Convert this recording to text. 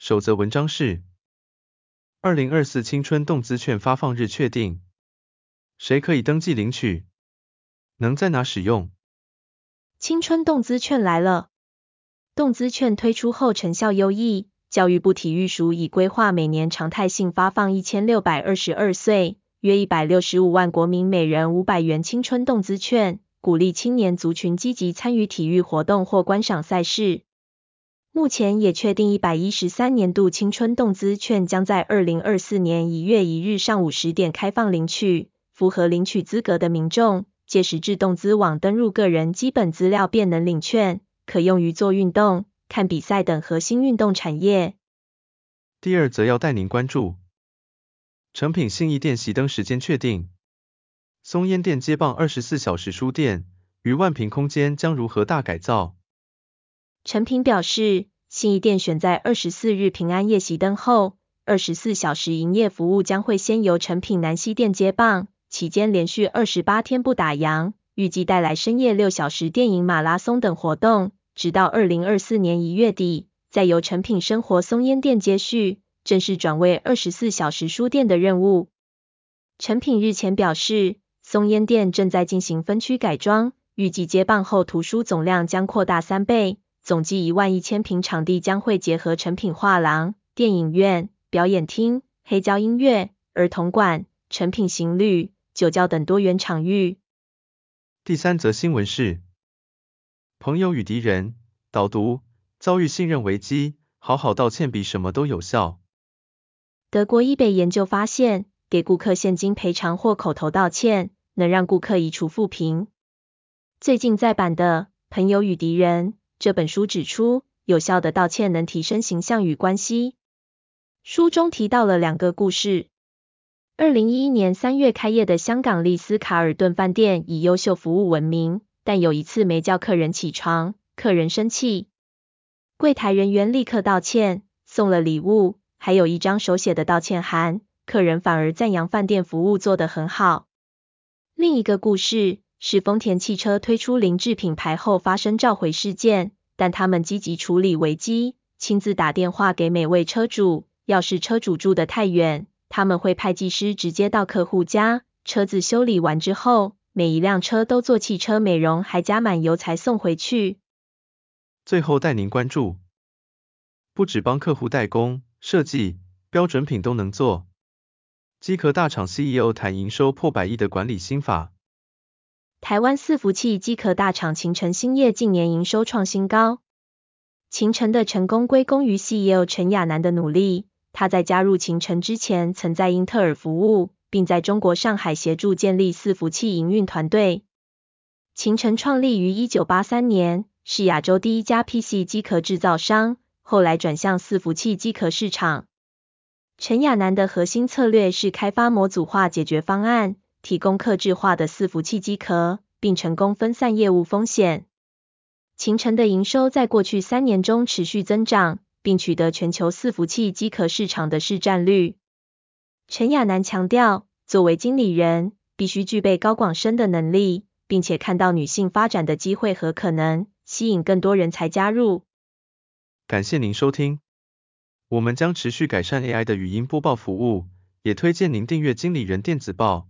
首则文章是：二零二四青春动资券发放日确定，谁可以登记领取？能在哪使用？青春动资券来了！动资券推出后成效优异，教育部体育署已规划每年常态性发放一千六百二十二岁。约一百六十五万国民每人五百元青春动资券，鼓励青年族群积极参与体育活动或观赏赛事。目前也确定一百一十三年度青春动资券将在二零二四年一月一日上午十点开放领取，符合领取资格的民众，届时至动资网登入个人基本资料便能领券，可用于做运动、看比赛等核心运动产业。第二则要带您关注。诚品信义店熄灯时间确定，松烟店接棒二十四小时书店，逾万坪空间将如何大改造？陈品表示，信义店选在二十四日平安夜熄灯后，二十四小时营业服务将会先由陈品南西店接棒，期间连续二十八天不打烊，预计带来深夜六小时电影马拉松等活动，直到二零二四年一月底，再由陈品生活松烟店接续。正式转为二十四小时书店的任务。陈品日前表示，松烟店正在进行分区改装，预计接棒后图书总量将扩大三倍，总计一万一千平场地将会结合成品画廊、电影院、表演厅、黑胶音乐、儿童馆、成品行旅、酒窖等多元场域。第三则新闻是，朋友与敌人导读遭遇信任危机，好好道歉比什么都有效。德国伊贝研究发现，给顾客现金赔偿或口头道歉，能让顾客移除负评。最近再版的《朋友与敌人》这本书指出，有效的道歉能提升形象与关系。书中提到了两个故事：二零一一年三月开业的香港丽思卡尔顿饭店以优秀服务闻名，但有一次没叫客人起床，客人生气，柜台人员立刻道歉，送了礼物。还有一张手写的道歉函，客人反而赞扬饭店服务做得很好。另一个故事是丰田汽车推出凌志品牌后发生召回事件，但他们积极处理危机，亲自打电话给每位车主，要是车主住得太远，他们会派技师直接到客户家，车子修理完之后，每一辆车都做汽车美容，还加满油才送回去。最后带您关注，不止帮客户代工。设计标准品都能做。机壳大厂 CEO 谈营收破百亿的管理心法。台湾伺服器机壳大厂秦诚兴业近年营收创新高。秦诚的成功归功于 CEO 陈亚楠的努力。他在加入秦诚之前，曾在英特尔服务，并在中国上海协助建立伺服器营运团队。秦诚创立于一九八三年，是亚洲第一家 PC 机壳制造商。后来转向伺服器机壳市场。陈亚楠的核心策略是开发模组化解决方案，提供客制化的伺服器机壳，并成功分散业务风险。秦诚的营收在过去三年中持续增长，并取得全球伺服器机壳市场的市占率。陈亚楠强调，作为经理人，必须具备高广深的能力，并且看到女性发展的机会和可能，吸引更多人才加入。感谢您收听，我们将持续改善 AI 的语音播报服务，也推荐您订阅经理人电子报，